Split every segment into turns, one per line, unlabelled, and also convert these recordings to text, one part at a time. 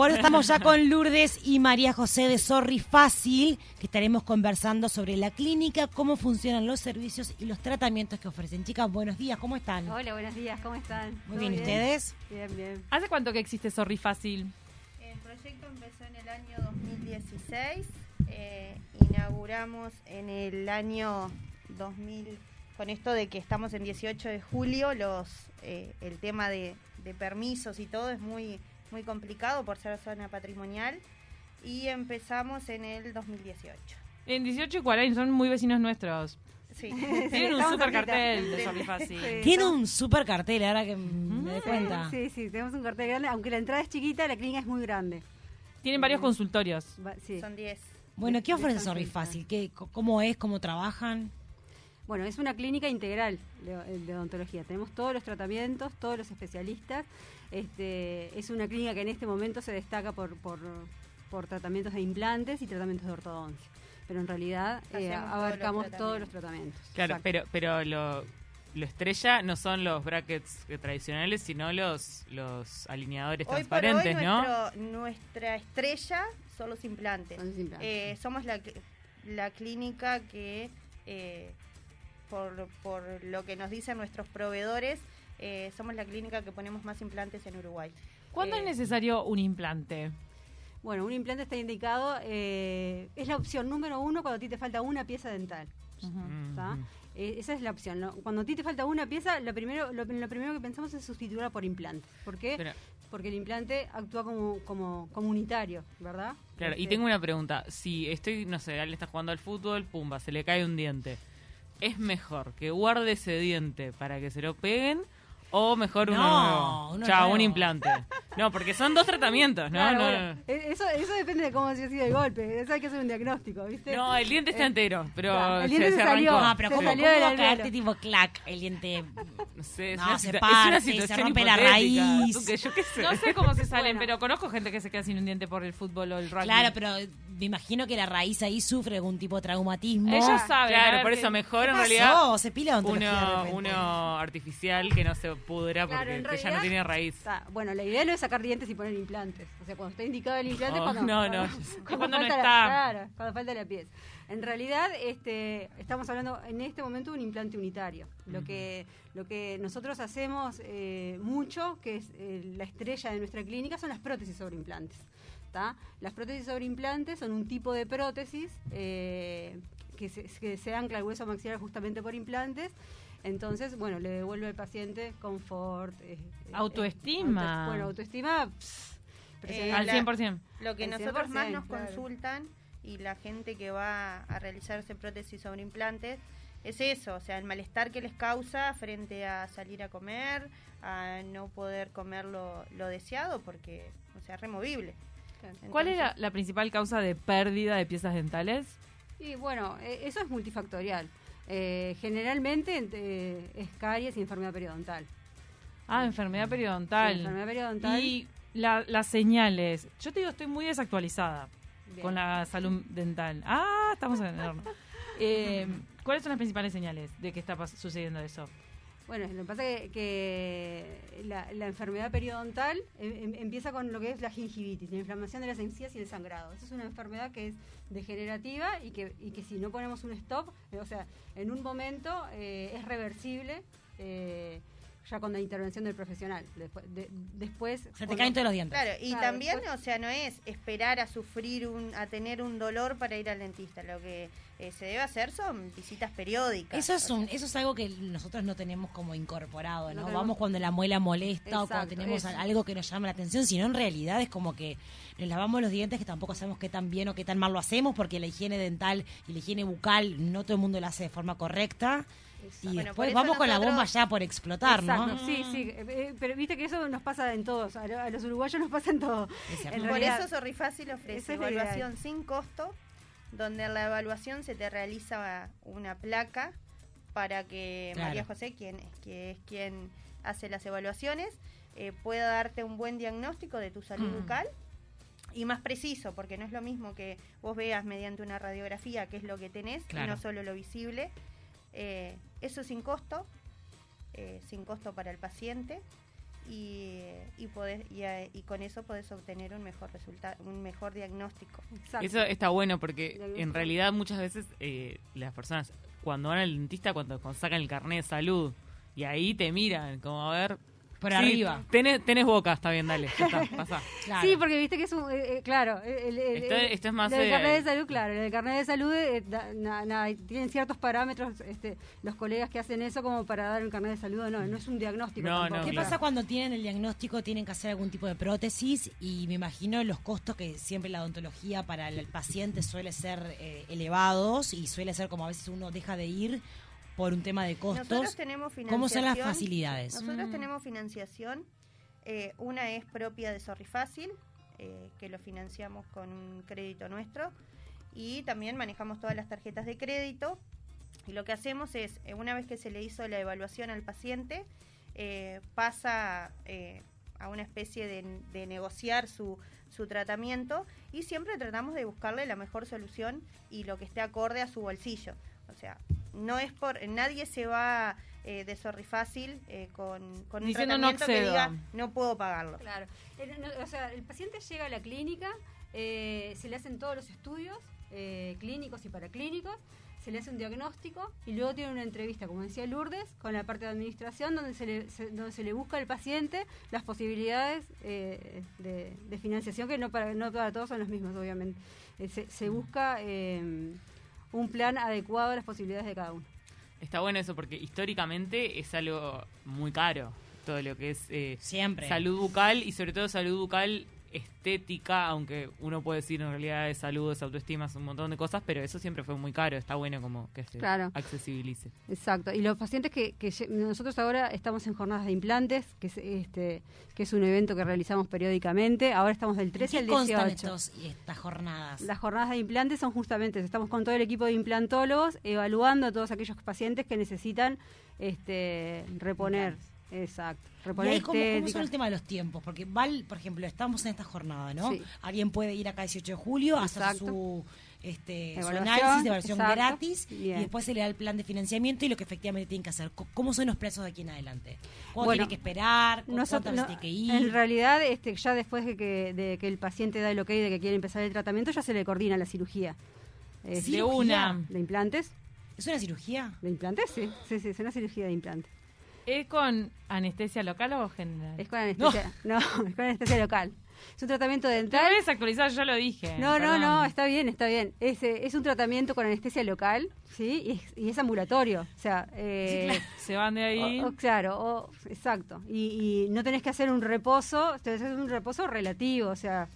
Por eso estamos ya con Lourdes y María José de Sorry Fácil, que estaremos conversando sobre la clínica, cómo funcionan los servicios y los tratamientos que ofrecen. Chicas, buenos días, ¿cómo están?
Hola, buenos días, ¿cómo están?
Muy bien, ¿ustedes?
Bien, bien.
¿Hace cuánto que existe Sorry Fácil?
El proyecto empezó en el año 2016, eh, inauguramos en el año 2000, con esto de que estamos en 18 de julio, los eh, el tema de, de permisos y todo es muy, muy complicado por ser zona patrimonial y empezamos en el 2018.
En 18 y 40 son muy vecinos nuestros.
Sí.
Tienen un super cartel de Sorry Fácil.
Sí.
Tiene un super cartel, ahora que me doy
Sí,
cuenta.
Sí, sí, tenemos un cartel grande, aunque la entrada es chiquita, la clínica es muy grande.
Tienen varios consultorios.
Va- sí.
Son 10.
Bueno, ¿qué ofrece
Están
Sorry
cerca.
Fácil? ¿Qué, c- ¿Cómo es? ¿Cómo trabajan?
Bueno, es una clínica integral de, de odontología. Tenemos todos los tratamientos, todos los especialistas. Este, es una clínica que en este momento se destaca por, por, por tratamientos de implantes y tratamientos de ortodoncia. Pero en realidad eh,
Hacemos todos los
abarcamos todos los
tratamientos.
Claro,
Exacto.
pero, pero lo, lo estrella no son los brackets eh, tradicionales, sino los, los alineadores
Hoy por hoy
transparentes, ¿no?
nuestro- nuestra estrella son los implantes.
Son los implantes.
Eh, somos la, la clínica que, eh, por, por lo que nos dicen nuestros proveedores, eh, somos la clínica que ponemos más implantes en Uruguay.
¿Cuándo
Eh,
es necesario un implante?
Bueno, un implante está indicado, eh, es la opción número uno cuando a ti te falta una pieza dental.
Mm, mm.
Eh, esa es la opción. ¿no? Cuando a ti te falta una pieza, lo primero, lo, lo primero que pensamos es sustituirla por implante. ¿Por qué?
Pero-
Porque el implante actúa como, como comunitario, ¿verdad?
Claro, y
Este,
tengo una pregunta. Si estoy, no sé, alguien está jugando al fútbol, pumba, se le cae un diente. ¿Es mejor que guarde ese diente para que se lo peguen o mejor uno
No,
nuevo?
uno
Chao,
nuevo.
un implante. No, porque son dos tratamientos, ¿no?
claro,
no,
bueno, eh, eso, eso depende de cómo haya sido el golpe. Eso hay que hacer un diagnóstico, ¿viste?
no, el diente está
Eh,
entero, pero
claro, el
se,
diente
se
se salió.
arrancó.
Ah, pero
Se
¿cómo,
salió
cómo va a caerte tipo clac el diente?
No sé, es,
No,
una,
se parte,
una
se
situación
rompe la raíz.
Tú que yo qué sé.
No sé cómo se salen,
Bueno.
pero conozco gente que se queda sin un diente por el fútbol o el rugby.
Claro, pero me imagino que la raíz ahí sufre algún tipo de traumatismo.
Ellos saben.
Claro, por eso mejor
¿Qué
en
pasó?
realidad
Se pila
uno, uno artificial que no se pudra porque ya no tiene raíz.
Está- bueno, la idea no es sacar dientes y poner implantes. O sea, cuando está indicado el implante es
Oh,
cuando,
no, no.
cuando,
no
falta
está.
La, claro, cuando falta la pieza. En realidad, este, estamos hablando en este momento de un implante unitario. Lo que lo que nosotros hacemos eh, mucho, que es eh, la estrella de nuestra clínica, son las prótesis sobre implantes. ¿tá? Las prótesis sobre implantes son un tipo de prótesis eh, que, se, que se ancla al hueso maxilar justamente por implantes. Entonces, bueno, le devuelve al paciente confort. eh, eh,
Autoestima.
auto- bueno, autoestima. pss,
Eh,
Al
la-
100%.
Lo que nosotros más
100%,
nos
claro.
consultan y la gente que va a realizarse prótesis sobre implantes es eso, o sea, el malestar que les causa frente a salir a comer, a no poder comer lo, lo deseado porque, o sea, es removible.
Claro.
¿Cuál es la, principal causa de pérdida de piezas dentales?
Y bueno, eh, eso es multifactorial. Eh, generalmente eh, es caries y enfermedad periodontal.
Ah, enfermedad periodontal.
Sí, enfermedad periodontal.
Y la- las señales. Yo te digo, estoy muy desactualizada
Bien.
con la salud dental. Ah, estamos en el horno. Eh, ¿Cuáles son las principales señales de que está sucediendo eso?
Bueno, lo que pasa es que, la, enfermedad periodontal em- em- empieza con lo que es la gingivitis, la inflamación de las encías y el sangrado. Esa es una enfermedad que es degenerativa y que, si no ponemos un stop, eh, o sea, en un momento eh, es reversible eh, ya con la intervención del profesional. Después, de- después
Se te caen todos los dientes.
Claro, y
Claro,
también,
después-
o sea, no es esperar a sufrir, un, a tener un dolor para ir al dentista. Lo que eh, se debe hacer son visitas periódicas.
Eso es, un, eso es algo que nosotros no tenemos como incorporado, ¿no?
No tenemos-
Vamos cuando la muela molesta o cuando tenemos
eso.
algo que nos llama la atención, sino en realidad es como que nos lavamos los dientes que tampoco sabemos qué tan bien o qué tan mal lo hacemos porque la higiene dental y la higiene bucal no todo el mundo la hace de forma correcta. Y
Bueno,
después vamos con la bomba ya por explotar,
Exacto,
¿no?
sí, sí. eh, eh, pero viste que eso nos pasa en todos. A, lo- a los uruguayos nos pasa en todo.
Es cierto.
En
Por
realidad-
eso Sorrifácil ofrece
es
evaluación sin costo, donde en la evaluación se te realiza una placa para que
Claro.
María José, quien, que es quien hace las evaluaciones, eh, pueda darte un buen diagnóstico de tu salud
Mm.
bucal y más preciso, porque no es lo mismo que vos veas mediante una radiografía qué es lo que tenés
Claro.
y no solo lo visible. Eh, eso sin costo, eh, sin costo para el paciente. y, y, podés- y, eh, y con eso podés obtener un mejor resultado, un mejor diagnóstico.
Exacto.
Eso está bueno porque en realidad muchas veces eh, las personas cuando van al dentista, cuando, cuando sacan el carnet de salud, y ahí te miran, como a ver...
Por
sí,
arriba.
Tenés, tenés boca, está bien, dale, ya está, pasá.
Claro.
Sí, porque viste que es un. eh, eh, claro. el- el-
Esto- es más,
El
eh,
carnet de salud, claro. El carnet de salud eh, da- na- na- tienen ciertos parámetros este, los colegas que hacen eso como para dar un carnet de salud o no. No es un diagnóstico.
No,
tampoco.
no,
¿Qué
claro.
pasa cuando tienen el diagnóstico, tienen que hacer algún tipo de prótesis? Y me imagino los costos que siempre la odontología para el paciente suele ser eh, elevados y suele ser como a veces uno deja de ir por un tema de
Nosotros
costos.
tenemos financiación.
¿Cómo son las facilidades?
Nosotros
Mm.
tenemos financiación. eh, una es propia de Sorry Fácil, eh, que lo financiamos con un crédito nuestro. Y también manejamos todas las tarjetas de crédito. Y lo que hacemos es, eh, una vez que se le hizo la evaluación al paciente, eh, pasa eh, a una especie de, de negociar su, su tratamiento y siempre tratamos de buscarle la mejor solución y lo que esté acorde a su bolsillo. O sea, no es por nadie se va eh, de sorry fácil eh, con, con un
Diciendo, "No
tratamiento que
accedo".
diga no puedo pagarlo.
Claro. El- no, o sea, el paciente llega a la clínica, eh, se le hacen todos los estudios eh, clínicos y paraclínicos, se le hace un diagnóstico y luego tiene una entrevista, como decía Lourdes, con la parte de administración donde se le, se- donde se le busca al paciente las posibilidades eh, de, de financiación, que no para, no para todos son las mismas, obviamente. Eh, se, se busca eh, un plan adecuado a las posibilidades de cada uno.
Está bueno eso porque históricamente es algo muy caro, todo lo que es eh,
Siempre.
salud bucal y sobre todo salud bucal estética, aunque uno puede decir en realidad es salud, es autoestima, es un montón de cosas, pero eso siempre fue muy caro, está bueno como que se
Claro.
accesibilice.
Exacto. Y los pacientes que, que nosotros ahora estamos en jornadas de implantes, que es este que es un evento que realizamos periódicamente. Ahora estamos del
¿En
13
qué
al
constan
18.
estos, y estas jornadas?
Las jornadas de implantes son justamente, estamos con todo el equipo de implantólogos evaluando a todos aquellos pacientes que necesitan este reponer. Exacto.
¿Y
Reponer
ahí cómo, cómo son el tema de los tiempos? Porque Val, por ejemplo, estamos en esta jornada, ¿no?
Sí.
Alguien puede ir acá el 18 de julio a hacer su, este, su análisis de
exacto.
gratis
Bien.
y después se le da el plan de financiamiento y lo que efectivamente tienen que hacer. ¿Cómo son los plazos de aquí en adelante? ¿Cuándo
Bueno,
tiene que esperar? ¿Cu-
Nosotros,
¿Cuántas
no-
tiene que ir?
en realidad, este, ya después de que, de que el paciente da el ok de que quiere empezar el tratamiento, ya se le coordina la cirugía. Este,
Sí,
De una.
¿De implantes?
¿Es una cirugía?
¿De implantes? Sí, sí, sí, es una cirugía de implantes.
¿Es con anestesia local o general?
Es con anestesia, no, es con anestesia local. Es un tratamiento
Te
dental.
debes actualizar, yo lo dije.
No, no,
perdón.
no, está bien, está bien. Es, eh, es un tratamiento con anestesia local, ¿sí? Y es, y es ambulatorio. O sea, eh,
Se van de ahí.
o- o claro, o- exacto. Y, y no tenés que hacer un reposo, tenés que hacer un reposo relativo, o sea,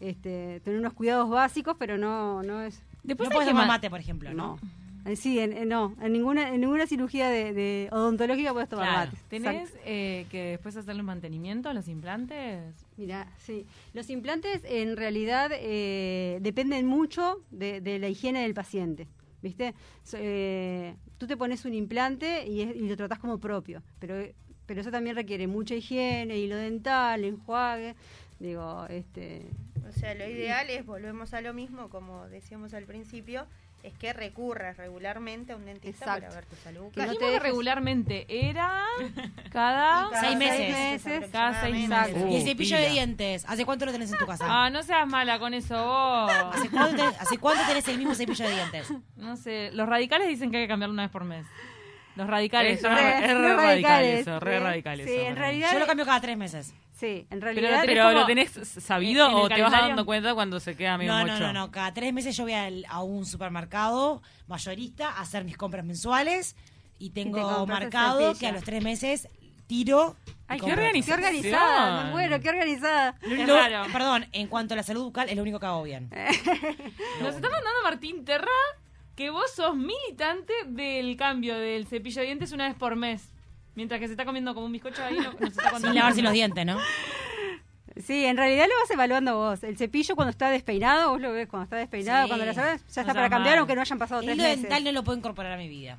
este, tener unos cuidados básicos, pero no, no es.
Después
no puedes tomar mate, por ejemplo, ¿no?
En sí, en, en- no, en ninguna, en ninguna cirugía de, de odontológica puedes tomar
Claro.
mate.
¿Tenés eh, que después hacerle un mantenimiento a los implantes?
Mira, sí. Los implantes en realidad eh, dependen mucho de, de la higiene del paciente. ¿Viste? So- eh, tú te pones un implante y, es- y lo tratás como propio, pero, pero eso también requiere mucha higiene, hilo dental, enjuague. Digo, este.
O sea, lo ideal es, volvemos a lo mismo, como decíamos al principio, es que recurras regularmente a un dentista
Exacto.
para ver tu salud
Que no te
regularmente era cada...
Seis meses.
aproximadamente.
Cada seis meses.
¿Y el cepillo
pila.
de dientes? ¿Hace cuánto lo tenés en tu casa?
Ah, no seas mala con eso vos.
¿Hace cuánto, te- hace cuánto tenés el mismo cepillo de dientes?
No sé, los radicales dicen que hay que cambiarlo una vez por mes. Los radicales.
Es
son-
re-
Re-
es
re
radical
radicales,
eso, re radical
Sí,
eso,
en
re.
realidad.
Yo lo cambio cada tres meses.
Sí, en
Pero
realidad.
lo tenés
Pero
como-
lo tenés sabido
en
o te vas dando cuenta cuando se queda medio
No,
mocho.
no, no, no. Cada tres meses yo voy al- a un supermercado mayorista a hacer mis compras mensuales y
te
tengo
el
marcado que a los tres meses tiro. y
Ay, qué.
Qué organizada, me muero, qué organizada.
Lo-
raro.
Perdón, en cuanto a la salud bucal, es lo único que hago bien.
Nos está mandando Martín Terra que vos sos militante del cambio del cepillo de dientes una vez por mes. Mientras que se está comiendo como un bizcocho ahí, no- nos está contando.
Sin lavarse los dientes, ¿no?
Sí, en realidad lo vas evaluando vos. El cepillo cuando está despeinado, vos lo ves cuando está despeinado,
Sí.
cuando lo sabes, ya
No
está
sea
para cambiar
mal.
aunque no hayan pasado
El
tres meses.
dental no lo puedo incorporar a mi vida.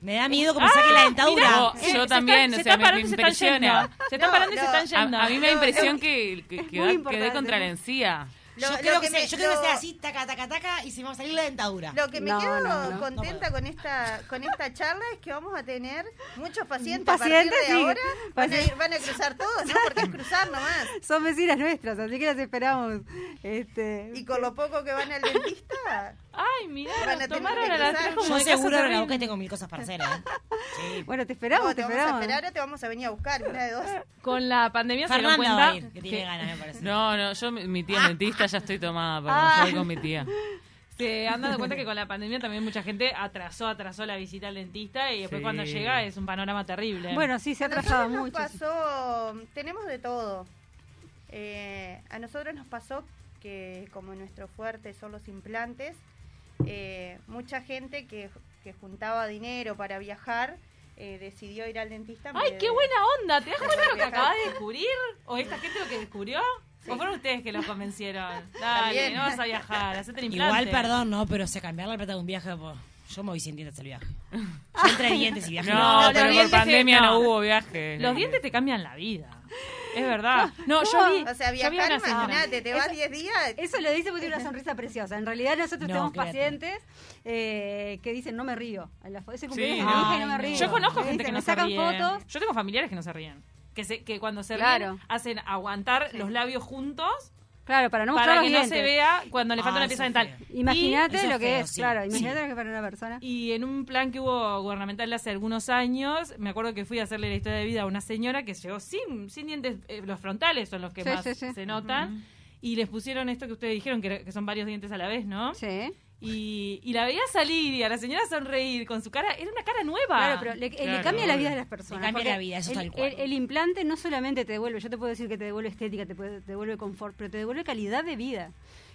Me da miedo que me saque la dentadura.
No,
se-
yo
se
también,
están-
o
se
sea,
están
me-
parando
me
y se están
impresiona.
Se están
No,
parando y se
no,
están
A,
yendo.
a mí me da
No,
impresión
es
que, que, que quedé contra la encía.
Lo-
yo
lo
creo que,
que me-
yo creo que sea así, taca, taca, taca, y se me va a salir la dentadura.
Lo que me
No,
quedo
no, no.
contenta
No
con esta con esta charla es que vamos a tener muchos pacientes,
Pacientes,
a partir de
sí.
ahora. Van a, ir- van a cruzar todos, ¿no? Porque es cruzar nomás.
Son vecinas nuestras, así que las esperamos. Este,
Y con lo poco que van al dentista,
Ay, mirá,
Van a
nos
tener
tomaron a las tres como
yo
de
seguro en la tengo mil cosas para hacer, ¿eh? Sí.
Bueno, te esperamos,
no,
te
te vamos a
esperamos.
esperar o te vamos a venir a buscar, una de dos.
Con la pandemia se
Fernanda
cuenta
va a ir, que tiene ganas, me parece.
No, no, yo, mi tía
Ah.
dentista, ya estoy tomada, pero
Ah.
yo voy con mi tía.
se han dado cuenta que con la pandemia también mucha gente atrasó, atrasó la visita al dentista y después
Sí.
cuando llega es un panorama terrible.
Bueno, sí, se ha
A
atrasado
nosotros
mucho.
nos pasó, tenemos de todo. Eh, a nosotros nos pasó que como nuestro fuerte son los implantes, eh, mucha gente que, que juntaba dinero para viajar eh, decidió ir al dentista. en
¡Ay, qué
de-
buena onda! ¿Te das cuenta de lo que acabas de descubrir? ¿O esta gente lo que descubrió? ¿O fueron ustedes que los convencieron? Dale,
También.
no vas a viajar, hacete el implante.
Igual, perdón, no, pero se cambiar la plata de un viaje, pues, yo me voy sin dientes al viaje. Yo entre dientes y viaje.
No,
los
pero por pandemia no
no.
hubo viaje.
Los dientes te cambian la vida. Es verdad. No, yo vi.
O sea,
a
viajar, imagínate, te vas 10 días.
Eso lo dice porque tiene una sonrisa preciosa. En realidad nosotros
No,
tenemos
créate.
pacientes eh, que dicen no me río. En la Ese cumpleaños
Sí,
no.
hija y no me
Ay,
río.
Yo conozco gente que no se
sacan
ríe.
fotos.
Yo tengo familiares que no se ríen. Que, se, que cuando se
Claro.
ríen hacen aguantar
Sí.
los labios juntos
Claro, para no mostrar
para
los
que no se vea cuando le falta
Ah,
una pieza
eso es
dental.
Imagínate lo que
feo,
es,
sí.
claro,
Sí.
imagínate lo que es para una persona.
Y en un plan que hubo gubernamental hace algunos años, me acuerdo que fui a hacerle la historia de vida a una señora que llegó sin, sin dientes, eh, los frontales son los que
Sí,
más
sí, sí.
se notan, y les pusieron esto que ustedes dijeron, que, era- que son varios dientes a la vez, ¿no?
Sí.
Y, y la veía salir y a la señora sonreír con su cara, era una cara nueva.
Claro, pero le, le
Claro,
cambia la vida a las personas.
Le cambia la vida, eso
el,
tal cual.
El, el implante no solamente te devuelve, yo te puedo decir que te devuelve estética, te, puede- te devuelve confort, pero te devuelve calidad de vida.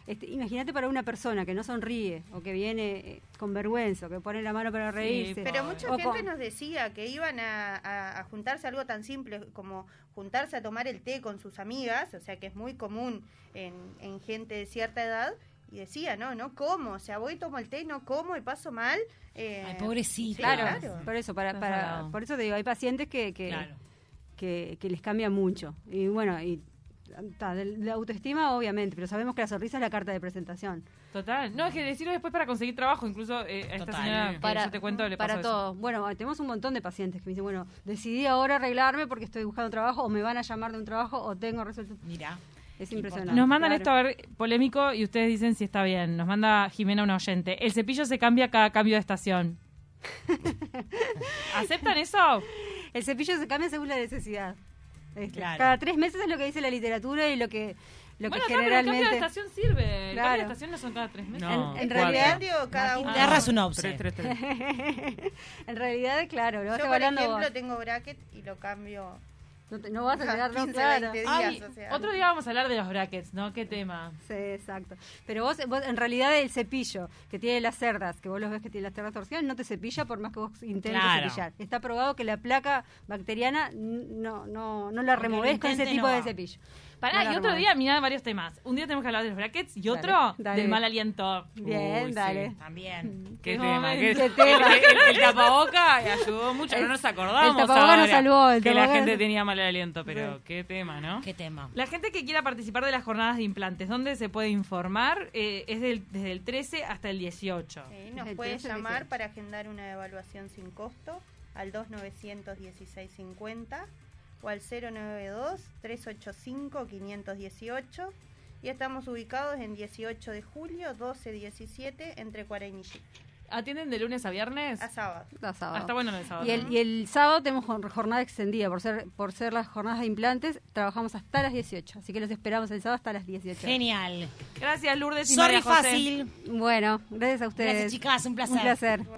Este, imagínate para una persona que no sonríe o que viene eh, con vergüenza o que pone la mano para reírse.
Pero mucha gente
con-
nos decía que iban a, a- a juntarse a algo tan simple como juntarse a tomar el té con sus amigas, o sea que es muy común en, en gente de cierta edad, y decía, no, no como, o sea, voy, tomo el té, no como y paso mal. eh,
Ay, pobrecita.
Claro,
Claro.
por eso, para, para, por eso te digo, hay pacientes que, que,
Claro.
que, que les cambia mucho. Y bueno, y ta, de la autoestima obviamente, pero sabemos que la sonrisa es la carta de presentación.
Total. No, es que decirlo después para conseguir trabajo, incluso eh, a esta
Total.
señora que
para
yo te cuento le
para
pasó eso.
todo. Bueno, tenemos un montón de pacientes que me dicen, bueno, decidí ahora arreglarme porque estoy buscando trabajo o me van a llamar de un trabajo o tengo resuelto.
Mira.
Es impresionante.
Nos mandan
claro.
esto a ver polémico y ustedes dicen si está bien. Nos manda Jimena un oyente. El cepillo se cambia cada cambio de estación. ¿Aceptan eso?
El cepillo se cambia según la necesidad. Este,
Claro.
Cada tres meses es lo que dice la literatura y lo que, lo
bueno,
que
acá, pero el cambio de
generalmente...
estación sirve. El
Claro.
cambio de estación no son cada tres meses.
No,
En- en realidad-
cambio, cada uno.
Terra es un
Tres,
obse.
tres, tres.
en realidad, claro, lo vas
Yo, por ejemplo,
vos.
tengo bracket y lo cambio
No, te- no vas a tener, no,
15,
claro.
20 días.
Ay,
o sea.
otro día vamos a hablar de los brackets, ¿no? ¿Qué tema?
Sí, exacto. Pero vos, vos, en realidad, el cepillo que tiene las cerdas, que vos los ves que tiene las cerdas torcidas, no te cepilla por más que vos intentes
Claro.
cepillar. Está probado que la placa bacteriana no, no, no la removés con ese tipo
no
de
va.
cepillo.
Pará,
No
y otro día, mirá varios temas. Un día tenemos que hablar de los brackets y otro
Dale, dale.
del mal aliento.
Bien,
Uy, sí.
dale.
También.
¿Qué
Qué
tema? ¿Qué,
Qué tema.
El, el tapaboca ayudó mucho, no nos acordamos
el tapaboca nos salvó, el
que la gente tenía mal aliento, pero qué tema, ¿no?
¿Qué tema?
La gente que quiera participar de las jornadas de implantes, ¿dónde se puede informar? Eh, es del- desde el 13 hasta el 18.
Sí, nos puede
13,
llamar
18.
para agendar una evaluación sin costo al 291650 o al 092-385-518 y estamos ubicados en 18 de julio, 12-17 entre y Chico,
¿Atienden de lunes a viernes?
a sábado.
Los sábados.
Ah, está bueno el sábado.
Y el, y el sábado tenemos jor- jornada extendida, por ser por ser las jornadas de implantes, trabajamos hasta las 18, así que los esperamos el sábado hasta las 18.
Genial.
Gracias, Lourdes y
Sorry
María José.
fácil.
Bueno, gracias a ustedes.
Gracias, chicas. Un placer.
Un placer.